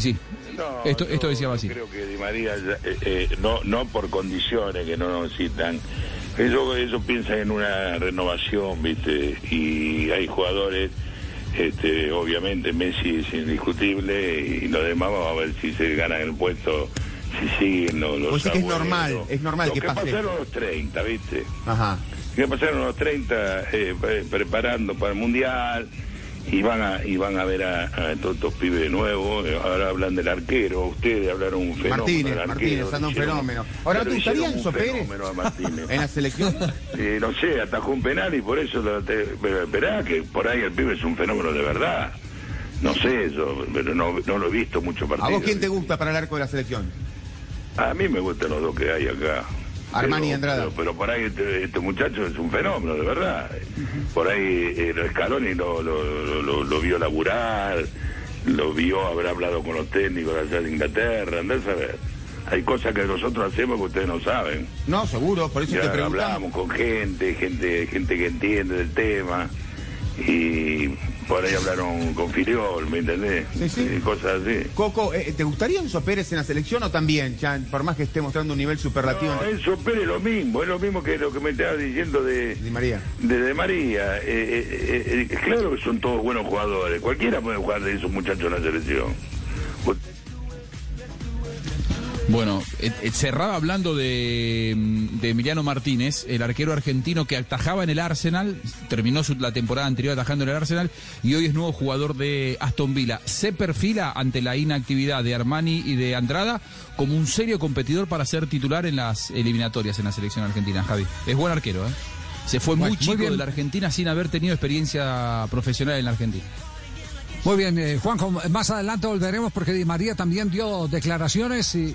Sí, sí. No, Esto, esto decía así. Creo que Di María, ya, eh, eh, no, no por condiciones que no nos citan, ellos, ellos piensan en una renovación, ¿viste? Y hay jugadores, este, obviamente Messi es indiscutible y los demás vamos a ver si se ganan el puesto, si siguen los, los que es normal, es normal Lo que que pase. pasaron los 30, ¿viste? Ajá. que pasaron los 30 eh, pre- preparando para el mundial y van a y van a ver a, a todos estos pibes de nuevo eh, ahora hablan del arquero ustedes hablaron un fenómeno Martínez, del Martínez, arquero, está dando un hicieron- fenómeno. Ahora, ¿te gustaría hicieron Enzo Pérez? a Martínez En la selección. Eh, no sé atajó un penal y por eso lo te- pero esperá que por ahí el pibe es un fenómeno de verdad no sé yo pero no, no lo he visto mucho ¿A partido vos quién te gusta para el arco de la selección? a mí me gustan los dos que hay acá. Armani Pero- Andrada. Pero, pero por ahí este, este muchacho es un fenómeno, de verdad. Por ahí eh, el Scaloni lo, lo, lo- vio laburar, lo vio haber hablado con los técnicos allá de Inglaterra, andás a ver. Hay cosas que nosotros hacemos que ustedes no saben. No, seguro, por eso Ya te preguntamos. hablamos con gente, gente, gente que entiende del tema. Y por ahí hablaron con Filiol, ¿me entendés? Sí, sí. Y cosas así. Coco, eh, ¿te gustaría Enzo Pérez en la selección o también? Ya, por más que esté mostrando un nivel superlativo No, en Enzo Pérez lo mismo, es lo mismo que lo que me estaba diciendo de, Di María. de, de María. Eh, eh, eh, eh, claro que son todos buenos jugadores, cualquiera puede jugar de esos muchachos en la selección. Bueno, eh, eh, cerraba hablando de, mm, de Emiliano Martínez, el arquero argentino que atajaba en el Arsenal, terminó su- la temporada anterior atajando en el Arsenal y hoy es nuevo jugador de Aston Villa. Se perfila ante la inactividad de Armani y de Andrada como un serio competidor para ser titular en las eliminatorias en la selección argentina, Javi. Es buen arquero, ¿eh? Se fue muy chico bien. de la Argentina sin haber tenido experiencia profesional en la Argentina. Muy bien, eh, Juanjo, más adelante volveremos porque Di María también dio declaraciones y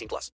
18 plus.